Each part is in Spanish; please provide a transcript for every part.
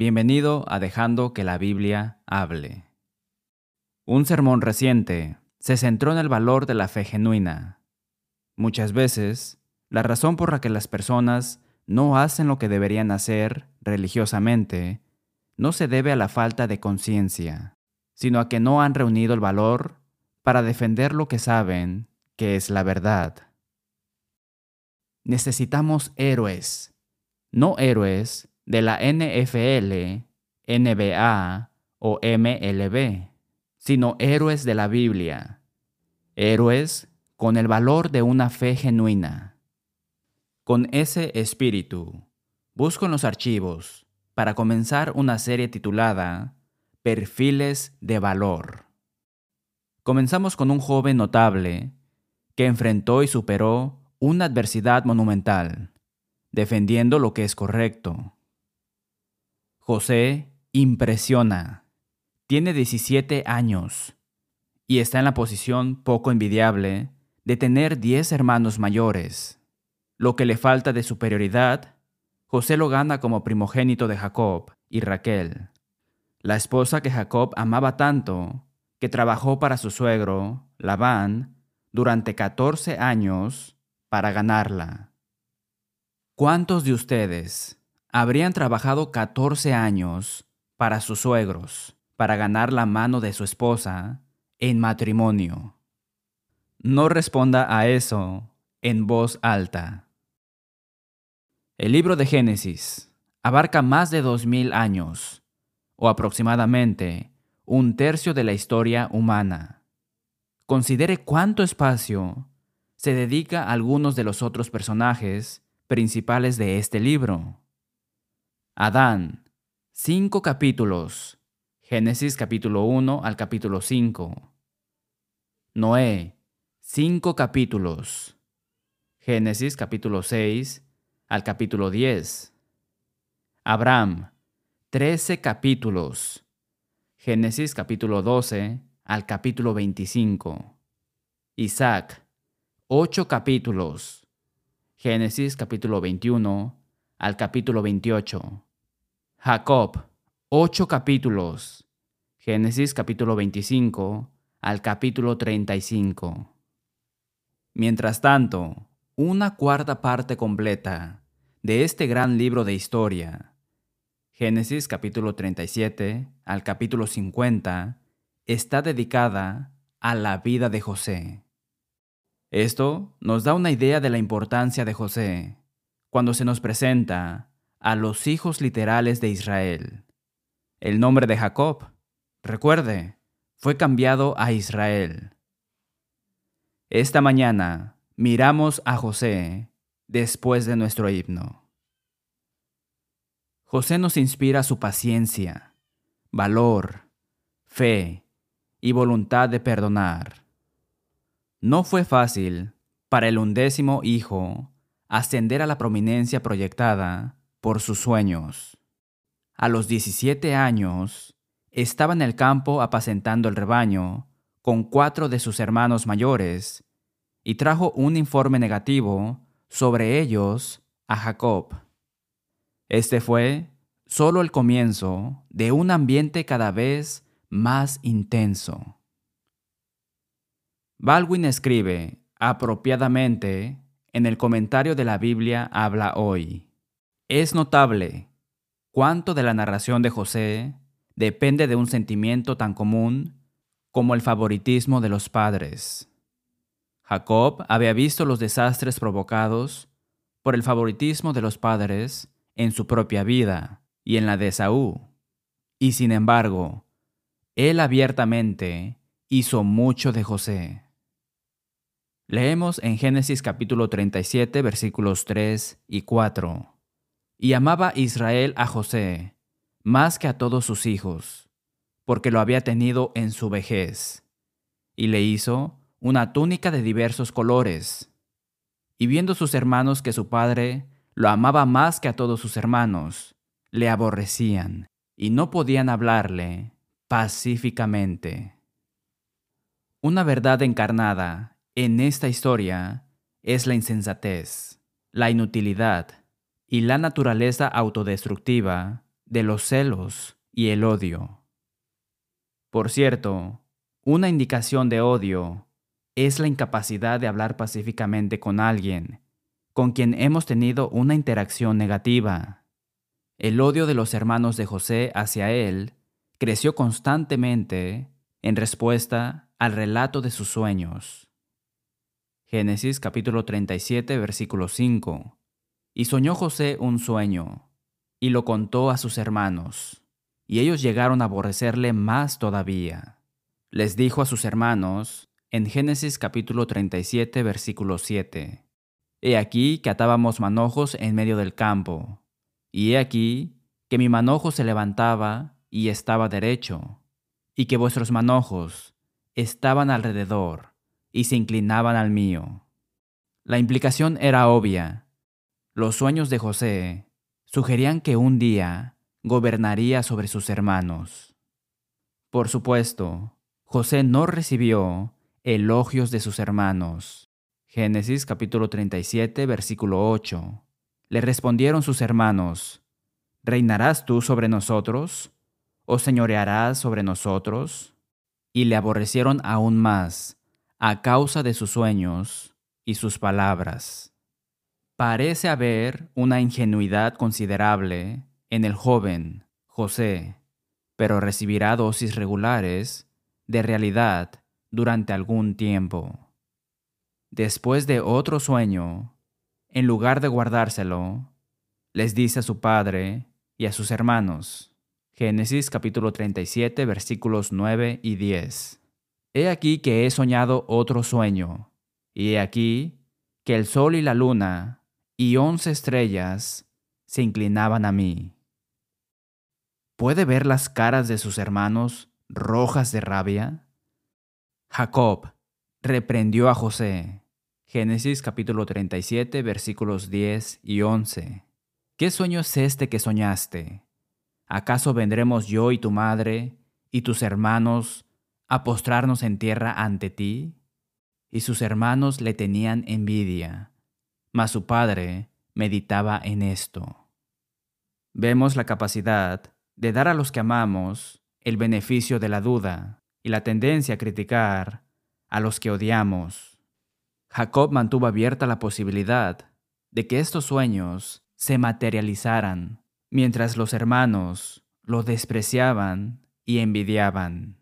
Bienvenido a Dejando que la Biblia hable. Un sermón reciente se centró en el valor de la fe genuina. Muchas veces, la razón por la que las personas no hacen lo que deberían hacer religiosamente no se debe a la falta de conciencia, sino a que no han reunido el valor para defender lo que saben que es la verdad. Necesitamos héroes, no héroes de la NFL, NBA o MLB, sino héroes de la Biblia, héroes con el valor de una fe genuina. Con ese espíritu, busco en los archivos para comenzar una serie titulada Perfiles de Valor. Comenzamos con un joven notable que enfrentó y superó una adversidad monumental, defendiendo lo que es correcto José impresiona. Tiene 17 años y está en la posición poco envidiable de tener 10 hermanos mayores. Lo que le falta de superioridad, José lo gana como primogénito de Jacob y Raquel, la esposa que Jacob amaba tanto que trabajó para su suegro, Labán, durante 14 años para ganarla. ¿Cuántos de ustedes habrían trabajado 14 años para sus suegros, para ganar la mano de su esposa en matrimonio. No responda a eso en voz alta. El libro de Génesis abarca más de dos mil años, o aproximadamente un tercio de la historia humana. Considere cuánto espacio se dedica a algunos de los otros personajes principales de este libro. Adán, cinco capítulos. Génesis capítulo 1 al capítulo 5. Noé, cinco capítulos. Génesis capítulo 6 al capítulo 10. Abraham, trece capítulos. Génesis capítulo 12 al capítulo 25. Isaac, ocho capítulos. Génesis capítulo 21 al capítulo 28. Jacob, ocho capítulos. Génesis capítulo 25 al capítulo 35. Mientras tanto, una cuarta parte completa de este gran libro de historia, Génesis capítulo 37 al capítulo 50, está dedicada a la vida de José. Esto nos da una idea de la importancia de José cuando se nos presenta a los hijos literales de Israel. El nombre de Jacob, recuerde, fue cambiado a Israel. Esta mañana miramos a José después de nuestro himno. José nos inspira su paciencia, valor, fe y voluntad de perdonar. No fue fácil para el undécimo hijo ascender a la prominencia proyectada por sus sueños. A los 17 años, estaba en el campo apacentando el rebaño con cuatro de sus hermanos mayores y trajo un informe negativo sobre ellos a Jacob. Este fue solo el comienzo de un ambiente cada vez más intenso. Baldwin escribe apropiadamente en el comentario de la Biblia habla hoy. Es notable cuánto de la narración de José depende de un sentimiento tan común como el favoritismo de los padres. Jacob había visto los desastres provocados por el favoritismo de los padres en su propia vida y en la de Saúl, y sin embargo, él abiertamente hizo mucho de José. Leemos en Génesis capítulo 37 versículos 3 y 4. Y amaba Israel a José más que a todos sus hijos, porque lo había tenido en su vejez, y le hizo una túnica de diversos colores. Y viendo sus hermanos que su padre lo amaba más que a todos sus hermanos, le aborrecían y no podían hablarle pacíficamente. Una verdad encarnada en esta historia es la insensatez, la inutilidad y la naturaleza autodestructiva de los celos y el odio. Por cierto, una indicación de odio es la incapacidad de hablar pacíficamente con alguien con quien hemos tenido una interacción negativa. El odio de los hermanos de José hacia él creció constantemente en respuesta al relato de sus sueños. Génesis capítulo 37 versículo 5. Y soñó José un sueño, y lo contó a sus hermanos, y ellos llegaron a aborrecerle más todavía. Les dijo a sus hermanos, en Génesis capítulo 37 versículo 7, He aquí que atábamos manojos en medio del campo, y he aquí que mi manojo se levantaba y estaba derecho, y que vuestros manojos estaban alrededor y se inclinaban al mío. La implicación era obvia. Los sueños de José sugerían que un día gobernaría sobre sus hermanos. Por supuesto, José no recibió elogios de sus hermanos Génesis capítulo 37, versículo 8. Le respondieron sus hermanos, ¿Reinarás tú sobre nosotros? ¿O señorearás sobre nosotros? Y le aborrecieron aún más, a causa de sus sueños y sus palabras. Parece haber una ingenuidad considerable en el joven José, pero recibirá dosis regulares de realidad durante algún tiempo. Después de otro sueño, en lugar de guardárselo, les dice a su padre y a sus hermanos. Génesis capítulo 37 versículos 9 y 10. He aquí que he soñado otro sueño, y he aquí que el sol y la luna y once estrellas se inclinaban a mí. ¿Puede ver las caras de sus hermanos rojas de rabia? Jacob reprendió a José. Génesis capítulo 37 versículos 10 y 11. ¿Qué sueño es este que soñaste? ¿Acaso vendremos yo y tu madre y tus hermanos a postrarnos en tierra ante ti? Y sus hermanos le tenían envidia, mas su padre meditaba en esto. Vemos la capacidad de dar a los que amamos el beneficio de la duda y la tendencia a criticar a los que odiamos. Jacob mantuvo abierta la posibilidad de que estos sueños se materializaran, mientras los hermanos lo despreciaban y envidiaban.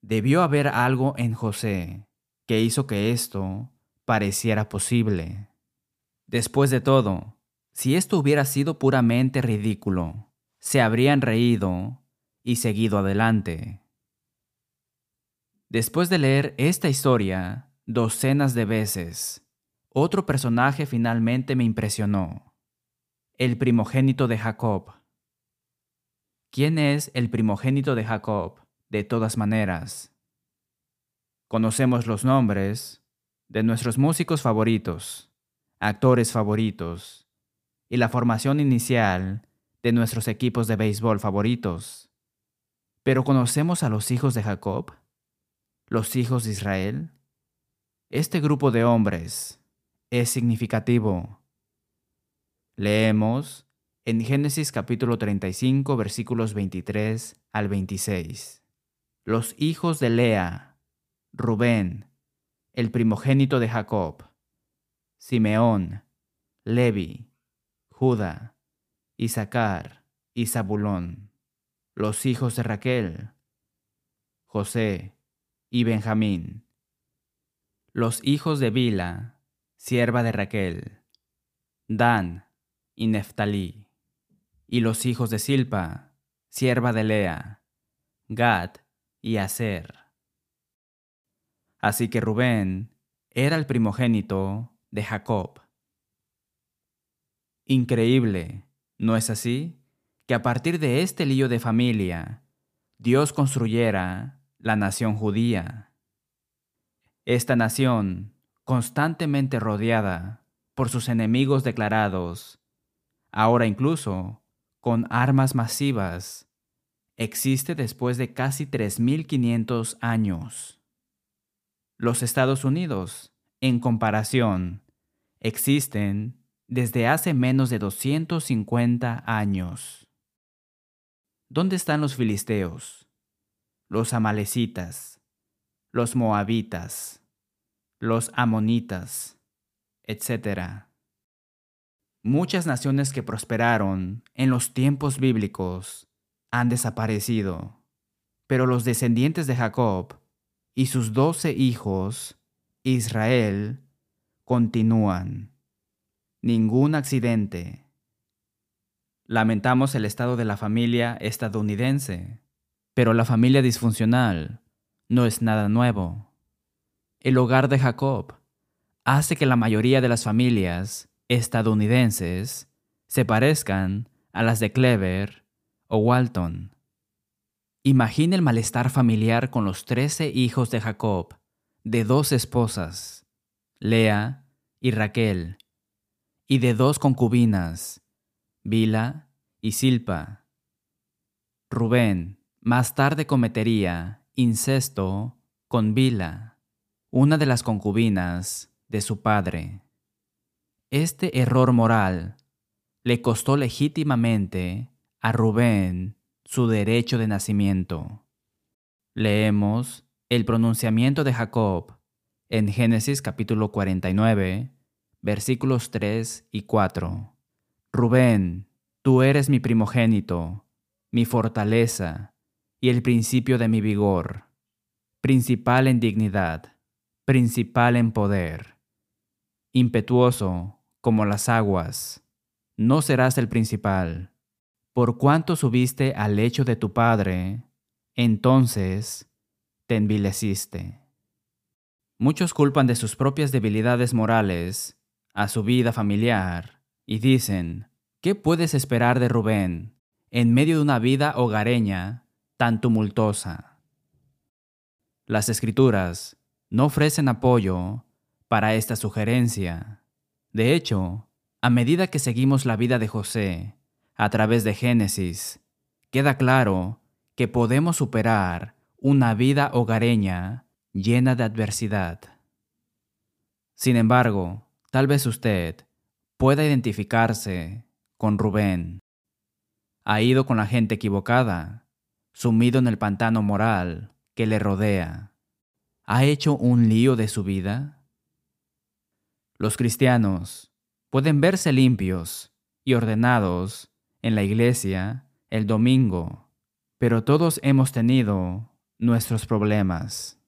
Debió haber algo en José que hizo que esto pareciera posible. Después de todo, si esto hubiera sido puramente ridículo, se habrían reído y seguido adelante. Después de leer esta historia docenas de veces, otro personaje finalmente me impresionó. El primogénito de Jacob. ¿Quién es el primogénito de Jacob? De todas maneras. Conocemos los nombres de nuestros músicos favoritos, actores favoritos y la formación inicial de nuestros equipos de béisbol favoritos. Pero ¿conocemos a los hijos de Jacob? los hijos de Israel? Este grupo de hombres es significativo. Leemos en Génesis capítulo 35 versículos 23 al 26. Los hijos de Lea, Rubén, el primogénito de Jacob, Simeón, Levi, Judá, Isaacar y Zabulón. Los hijos de Raquel, José, y Benjamín. Los hijos de Bila, sierva de Raquel, Dan y Neftalí. Y los hijos de Silpa, sierva de Lea, Gad y Aser. Así que Rubén era el primogénito de Jacob. Increíble, ¿no es así? Que a partir de este lío de familia, Dios construyera la nación judía. Esta nación, constantemente rodeada por sus enemigos declarados, ahora incluso con armas masivas, existe después de casi 3.500 años. Los Estados Unidos, en comparación, existen desde hace menos de 250 años. ¿dónde están los filisteos, los amalecitas, los moabitas, los amonitas, etcétera? Muchas naciones que prosperaron en los tiempos bíblicos han desaparecido, pero los descendientes de Jacob y sus doce hijos, Israel, continúan. Ningún accidente. Lamentamos el estado de la familia estadounidense, pero la familia disfuncional no es nada nuevo. El hogar de Jacob hace que la mayoría de las familias estadounidenses se parezcan a las de Clever o Walton. Imagine el malestar familiar con los trece hijos de Jacob, de dos esposas, Lea y Raquel, y de dos concubinas, Bila y Silpa. Rubén más tarde cometería incesto con Bila, una de las concubinas de su padre. Este error moral le costó legítimamente a Rubén su derecho de nacimiento. Leemos el pronunciamiento de Jacob en Génesis capítulo 49, versículos 3 y 4. Rubén, tú eres mi primogénito, mi fortaleza y el principio de mi vigor, principal en dignidad, principal en poder, impetuoso como las aguas, no serás el principal. Por cuanto subiste al lecho de tu padre, entonces te envileciste. Muchos culpan de sus propias debilidades morales a su vida familiar y dicen, ¿qué puedes esperar de Rubén en medio de una vida hogareña tan tumultuosa? Las escrituras no ofrecen apoyo para esta sugerencia. De hecho, a medida que seguimos la vida de José a través de Génesis, queda claro que podemos superar una vida hogareña llena de adversidad. Sin embargo, tal vez usted pueda identificarse con Rubén. Ha ido con la gente equivocada, sumido en el pantano moral que le rodea. ¿Ha hecho un lío de su vida? Los cristianos pueden verse limpios y ordenados en la iglesia el domingo, pero todos hemos tenido nuestros problemas.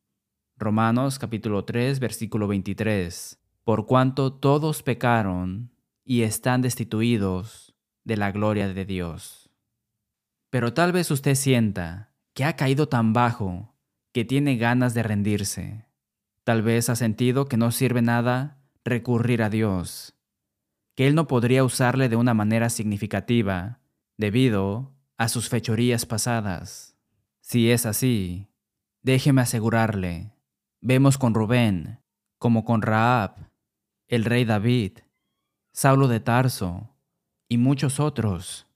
Romanos capítulo 3 versículo 23. Por cuanto todos pecaron y están destituidos de la gloria de Dios. Pero tal vez usted sienta que ha caído tan bajo que tiene ganas de rendirse. Tal vez ha sentido que no sirve nada recurrir a Dios, que Él no podría usarle de una manera significativa debido a sus fechorías pasadas. Si es así, déjeme asegurarle Vemos con Rubén, como con Raab, el rey David, Saulo de Tarso y muchos otros,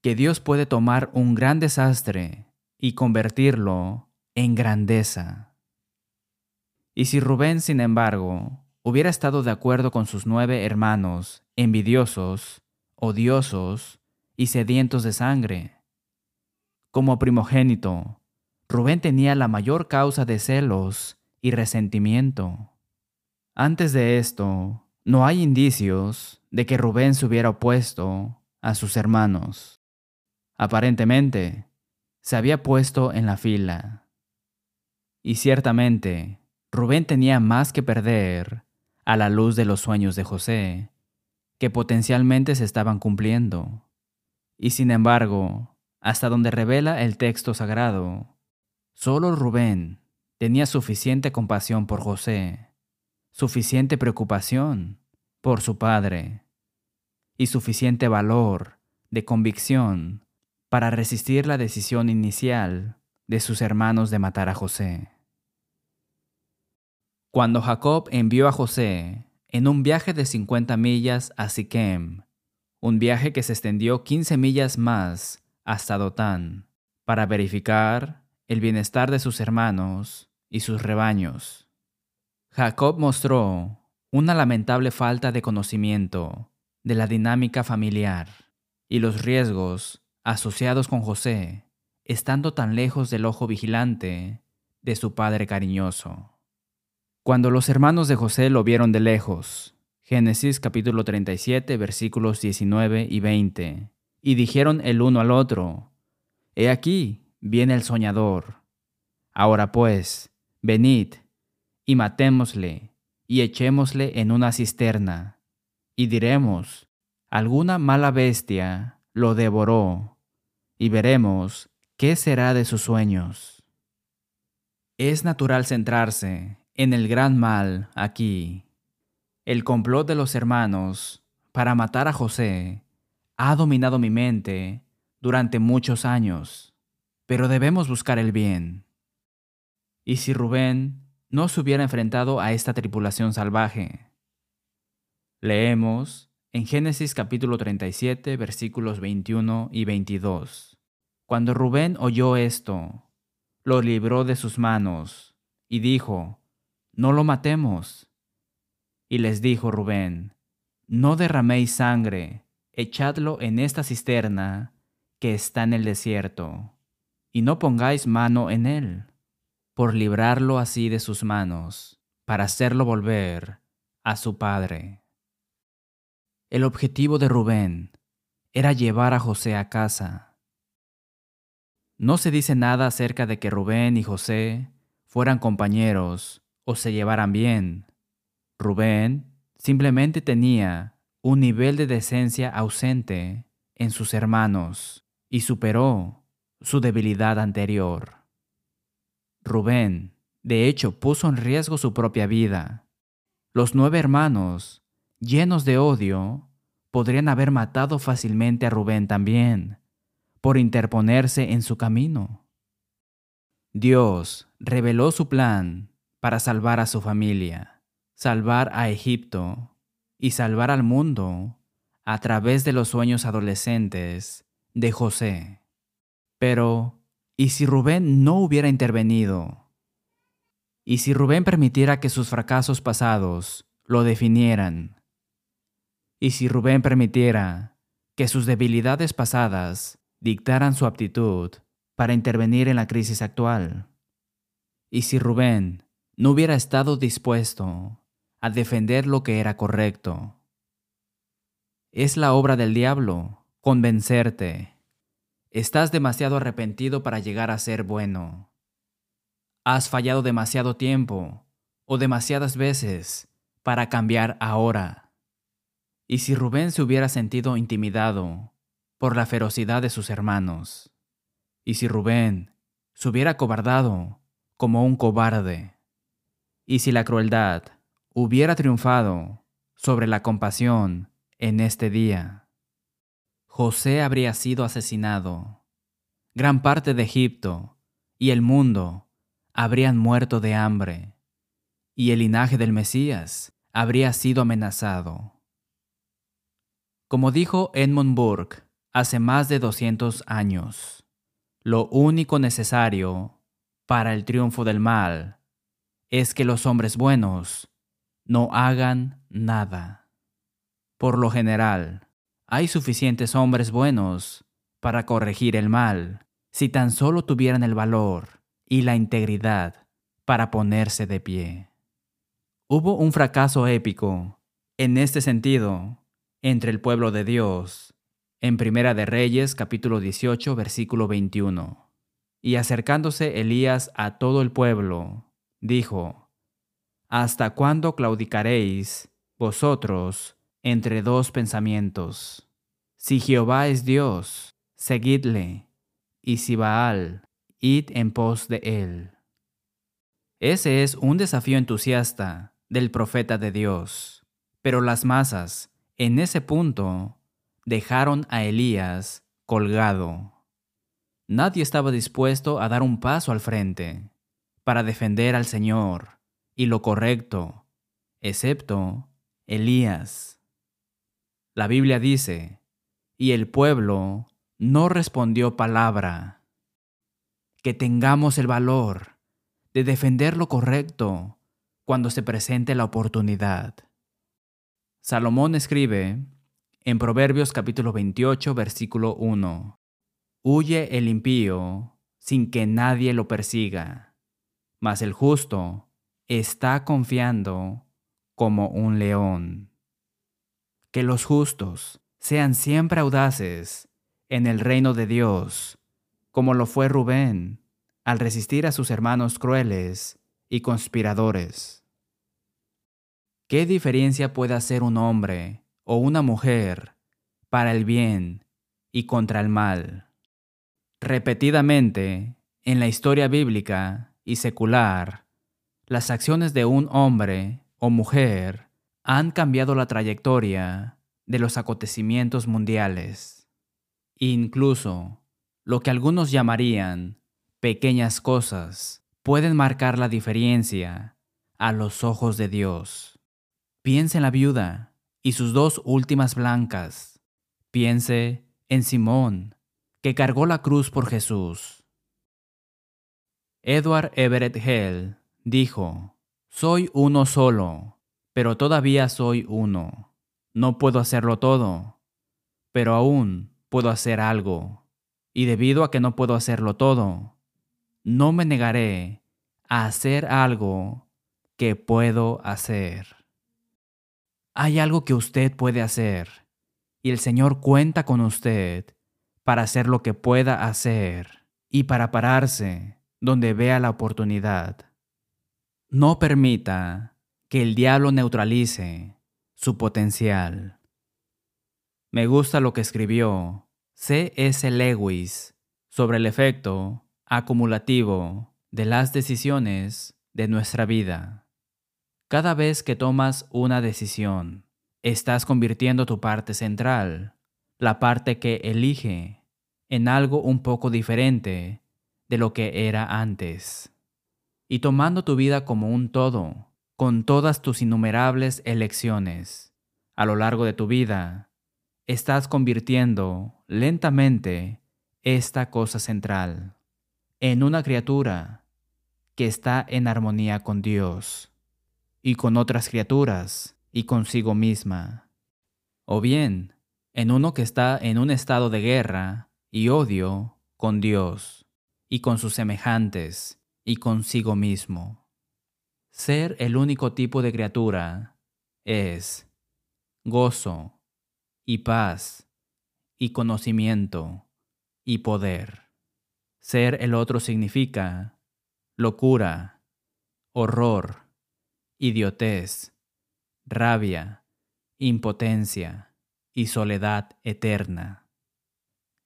que Dios puede tomar un gran desastre y convertirlo en grandeza. Y si Rubén, sin embargo, hubiera estado de acuerdo con sus nueve hermanos, envidiosos, odiosos y sedientos de sangre, como primogénito, Rubén tenía la mayor causa de celos y resentimiento. Antes de esto, no hay indicios de que Rubén se hubiera opuesto a sus hermanos. Aparentemente, se había puesto en la fila. Y ciertamente, Rubén tenía más que perder a la luz de los sueños de José, que potencialmente se estaban cumpliendo. Y sin embargo, hasta donde revela el texto sagrado, solo Rubén tenía suficiente compasión por José, suficiente preocupación por su padre y suficiente valor de convicción para resistir la decisión inicial de sus hermanos de matar a José. Cuando Jacob envió a José en un viaje de 50 millas a Siquem, un viaje que se extendió 15 millas más hasta Dotán, para verificar el bienestar de sus hermanos y sus rebaños. Jacob mostró una lamentable falta de conocimiento de la dinámica familiar y los riesgos asociados con José, estando tan lejos del ojo vigilante de su padre cariñoso. Cuando los hermanos de José lo vieron de lejos, Génesis capítulo 37 versículos 19 y 20, y dijeron el uno al otro, He aquí, viene el soñador. Ahora pues, venid, y matémosle, y echémosle en una cisterna, y diremos, alguna mala bestia lo devoró, y veremos qué será de sus sueños. Es natural centrarse en el gran mal aquí. El complot de los hermanos para matar a José ha dominado mi mente durante muchos años, pero debemos buscar el bien. ¿Y si Rubén no se hubiera enfrentado a esta tripulación salvaje? Leemos en Génesis capítulo 37 versículos 21 y 22. Cuando Rubén oyó esto, lo libró de sus manos y dijo, No lo matemos. Y les dijo Rubén, No derraméis sangre, echadlo en esta cisterna que está en el desierto, y no pongáis mano en él, por librarlo así de sus manos, para hacerlo volver a su padre. El objetivo de Rubén era llevar a José a casa. No se dice nada acerca de que Rubén y José fueran compañeros o se llevaran bien. Rubén simplemente tenía un nivel de decencia ausente en sus hermanos y superó su debilidad anterior. Rubén, de hecho, puso en riesgo su propia vida. Los nueve hermanos llenos de odio, podrían haber matado fácilmente a Rubén también, por interponerse en su camino. Dios reveló su plan para salvar a su familia, salvar a Egipto y salvar al mundo a través de los sueños adolescentes de José. Pero, ¿y si Rubén no hubiera intervenido? ¿Y si Rubén permitiera que sus fracasos pasados lo definieran? Y si Rubén permitiera que sus debilidades pasadas dictaran su aptitud para intervenir en la crisis actual. Y si Rubén no hubiera estado dispuesto a defender lo que era correcto. Es la obra del diablo convencerte. Estás demasiado arrepentido para llegar a ser bueno. Has fallado demasiado tiempo o demasiadas veces para cambiar ahora. Y si Rubén se hubiera sentido intimidado por la ferocidad de sus hermanos, y si Rubén se hubiera cobardado como un cobarde, y si la crueldad hubiera triunfado sobre la compasión en este día, José habría sido asesinado. Gran parte de Egipto y el mundo habrían muerto de hambre, y el linaje del Mesías habría sido amenazado. Como dijo Edmund Burke hace más de 200 años, lo único necesario para el triunfo del mal es que los hombres buenos no hagan nada. Por lo general, hay suficientes hombres buenos para corregir el mal si tan solo tuvieran el valor y la integridad para ponerse de pie. Hubo un fracaso épico en este sentido entre el pueblo de Dios. En Primera de Reyes, capítulo 18, versículo 21. Y acercándose Elías a todo el pueblo, dijo, ¿Hasta cuándo claudicaréis vosotros entre dos pensamientos? Si Jehová es Dios, seguidle, y si Baal, id en pos de él. Ese es un desafío entusiasta del profeta de Dios, pero las masas en ese punto, dejaron a Elías colgado. Nadie estaba dispuesto a dar un paso al frente para defender al Señor y lo correcto, excepto Elías. La Biblia dice, y el pueblo no respondió palabra. Que tengamos el valor de defender lo correcto cuando se presente la oportunidad. Salomón escribe en Proverbios capítulo 28, versículo 1, Huye el impío sin que nadie lo persiga, mas el justo está confiando como un león. Que los justos sean siempre audaces en el reino de Dios, como lo fue Rubén al resistir a sus hermanos crueles y conspiradores. ¿Qué diferencia puede hacer un hombre o una mujer para el bien y contra el mal? Repetidamente, en la historia bíblica y secular, las acciones de un hombre o mujer han cambiado la trayectoria de los acontecimientos mundiales. Incluso lo que algunos llamarían pequeñas cosas pueden marcar la diferencia a los ojos de Dios. Piense en la viuda y sus dos últimas blancas. Piense en Simón, que cargó la cruz por Jesús. Edward Everett Hell dijo, Soy uno solo, pero todavía soy uno. No puedo hacerlo todo, pero aún puedo hacer algo. Y debido a que no puedo hacerlo todo, no me negaré a hacer algo que puedo hacer. Hay algo que usted puede hacer y el Señor cuenta con usted para hacer lo que pueda hacer y para pararse donde vea la oportunidad. No permita que el diablo neutralice su potencial. Me gusta lo que escribió C.S. Lewis sobre el efecto acumulativo de las decisiones de nuestra vida. Cada vez que tomas una decisión, estás convirtiendo tu parte central, la parte que elige, en algo un poco diferente de lo que era antes. Y tomando tu vida como un todo, con todas tus innumerables elecciones a lo largo de tu vida, estás convirtiendo lentamente esta cosa central en una criatura que está en armonía con Dios y con otras criaturas y consigo misma. O bien, en uno que está en un estado de guerra y odio con Dios y con sus semejantes y consigo mismo. Ser el único tipo de criatura es gozo y paz y conocimiento y poder. Ser el otro significa locura, horror, idiotez, rabia, impotencia y soledad eterna.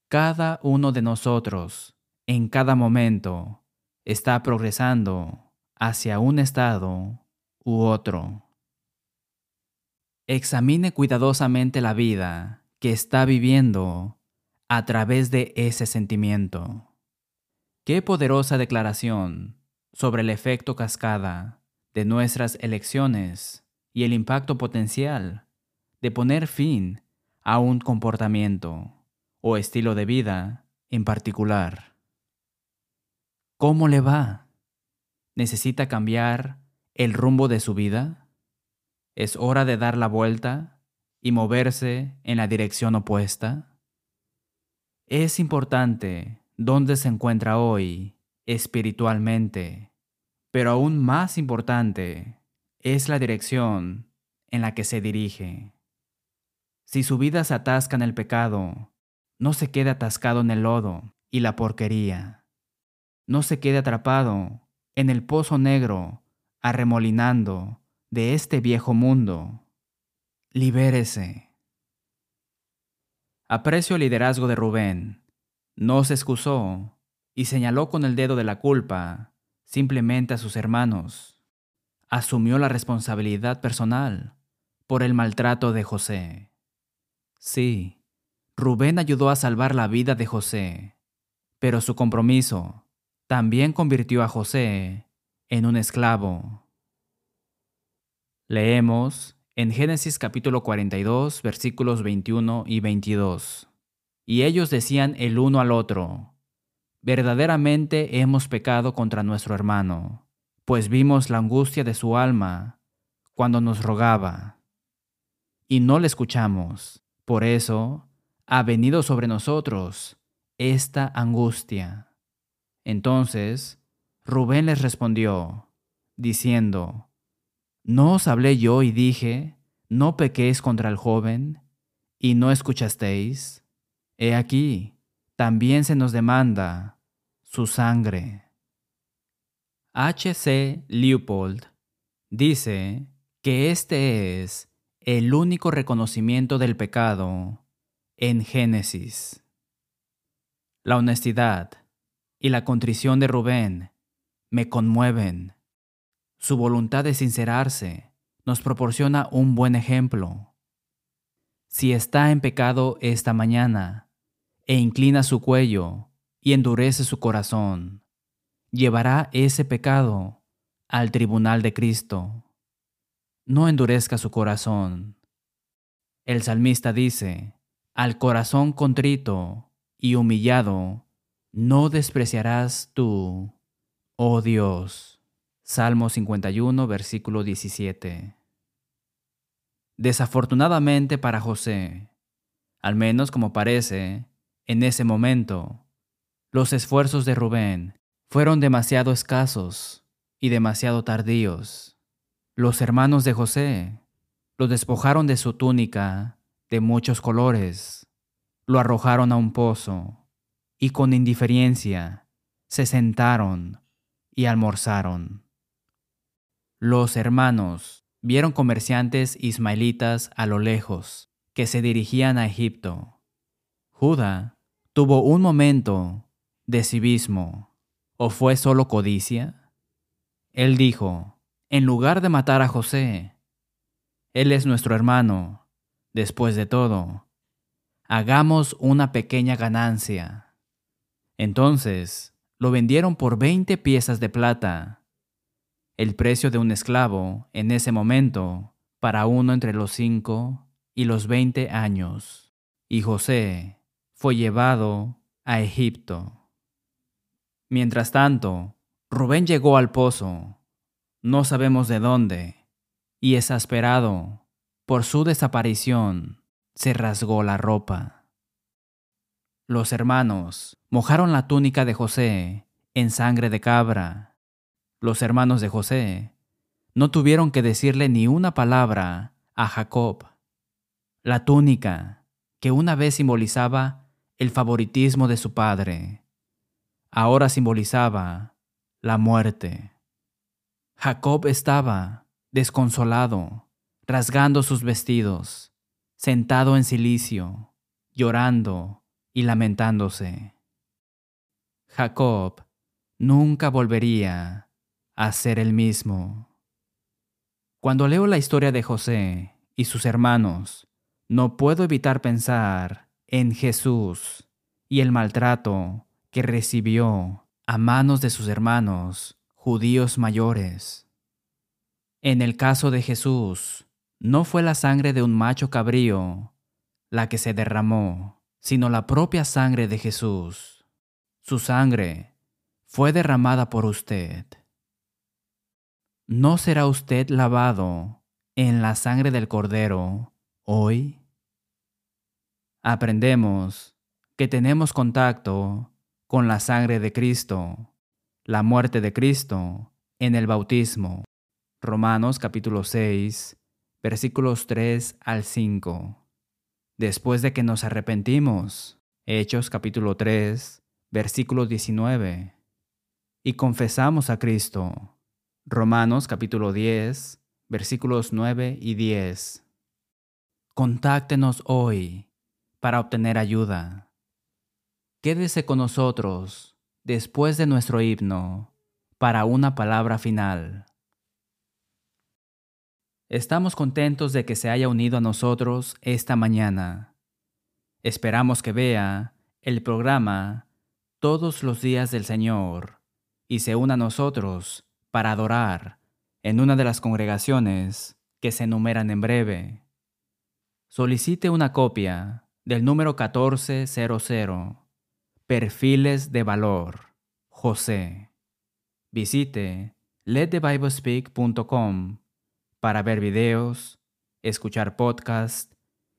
Cada uno de nosotros, en cada momento, está progresando hacia un estado u otro. Examine cuidadosamente la vida que está viviendo a través de ese sentimiento. Qué poderosa declaración sobre el efecto cascada de nuestras elecciones y el impacto potencial de poner fin a un comportamiento o estilo de vida en particular. ¿Cómo le va? necesita cambiar el rumbo de su vida? ¿Es hora de dar la vuelta y moverse en la dirección opuesta? Es importante dónde se encuentra hoy espiritualmente, pero aún más importante es la dirección en la que se dirige. Si su vida se atasca en el pecado, no se quede atascado en el lodo y la porquería. No se quede atrapado en el pozo negro, arremolinando de este viejo mundo. Libérese. Aprecio el liderazgo de Rubén. No se excusó y señaló con el dedo de la culpa simplemente a sus hermanos. Asumió la responsabilidad personal por el maltrato de José. Sí, Rubén ayudó a salvar la vida de José, pero su compromiso también convirtió a José en un esclavo. Leemos en Génesis capítulo 42 versículos 21 y 22. Y ellos decían el uno al otro, verdaderamente hemos pecado contra nuestro hermano, pues vimos la angustia de su alma cuando nos rogaba, y no le escuchamos. Por eso ha venido sobre nosotros esta angustia? Entonces Rubén les respondió, diciendo, ¿No os hablé yo y dije, no pequéis contra el joven, y no escuchasteis? He aquí, también se nos demanda su sangre. H. C. Leopold dice que este es el único reconocimiento del pecado en Génesis. La honestidad y la contrición de Rubén me conmueven. Su voluntad de sincerarse nos proporciona un buen ejemplo. Si está en pecado esta mañana e inclina su cuello y endurece su corazón, llevará ese pecado al tribunal de Cristo. No endurezca su corazón. El salmista dice, al corazón contrito y humillado, no despreciarás tú, oh Dios. Salmo 51, versículo 17. Desafortunadamente para José, al menos como parece, en ese momento, los esfuerzos de Rubén fueron demasiado escasos y demasiado tardíos. Los hermanos de José lo despojaron de su túnica de muchos colores, lo arrojaron a un pozo y con indiferencia se sentaron y almorzaron. Los hermanos vieron comerciantes ismaelitas a lo lejos que se dirigían a Egipto. Judá tuvo un momento de civismo, o fue solo codicia. Él dijo, en lugar de matar a José, él es nuestro hermano, después de todo, hagamos una pequeña ganancia. Entonces lo vendieron por veinte piezas de plata, el precio de un esclavo en ese momento para uno entre los cinco y los veinte años. Y José fue llevado a Egipto. Mientras tanto, Rubén llegó al pozo, no sabemos de dónde, y exasperado por su desaparición, se rasgó la ropa. Los hermanos mojaron la túnica de José en sangre de cabra. Los hermanos de José no tuvieron que decirle ni una palabra a Jacob. La túnica, que una vez simbolizaba el favoritismo de su padre, ahora simbolizaba la muerte. Jacob estaba desconsolado, rasgando sus vestidos, sentado en silicio, llorando y lamentándose. Jacob nunca volvería a ser el mismo. Cuando leo la historia de José y sus hermanos, no puedo evitar pensar en Jesús y el maltrato que recibió a manos de sus hermanos judíos mayores. En el caso de Jesús, no fue la sangre de un macho cabrío la que se derramó, sino la propia sangre de Jesús. Su sangre fue derramada por usted. ¿No será usted lavado en la sangre del Cordero hoy? Aprendemos que tenemos contacto con la sangre de Cristo, la muerte de Cristo en el bautismo. Romanos capítulo 6, versículos 3 al 5. Después de que nos arrepentimos, Hechos capítulo 3, versículo 19. Y confesamos a Cristo. Romanos capítulo 10, versículos 9 y 10. Contáctenos hoy para obtener ayuda. Quédese con nosotros después de nuestro himno para una palabra final. Estamos contentos de que se haya unido a nosotros esta mañana. Esperamos que vea el programa Todos los días del Señor y se una a nosotros para adorar en una de las congregaciones que se enumeran en breve. Solicite una copia del número 1400 Perfiles de valor. José. Visite letthebiblespeak.com para ver videos, escuchar podcasts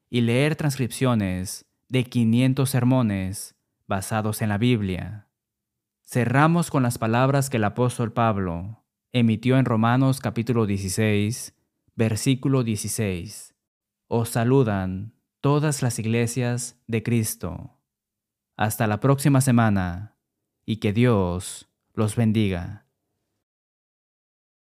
y leer transcripciones de 500 sermones basados en la Biblia. Cerramos con las palabras que el apóstol Pablo emitió en Romanos capítulo 16, versículo 16. Os saludan todas las iglesias de Cristo. Hasta la próxima semana y que Dios los bendiga.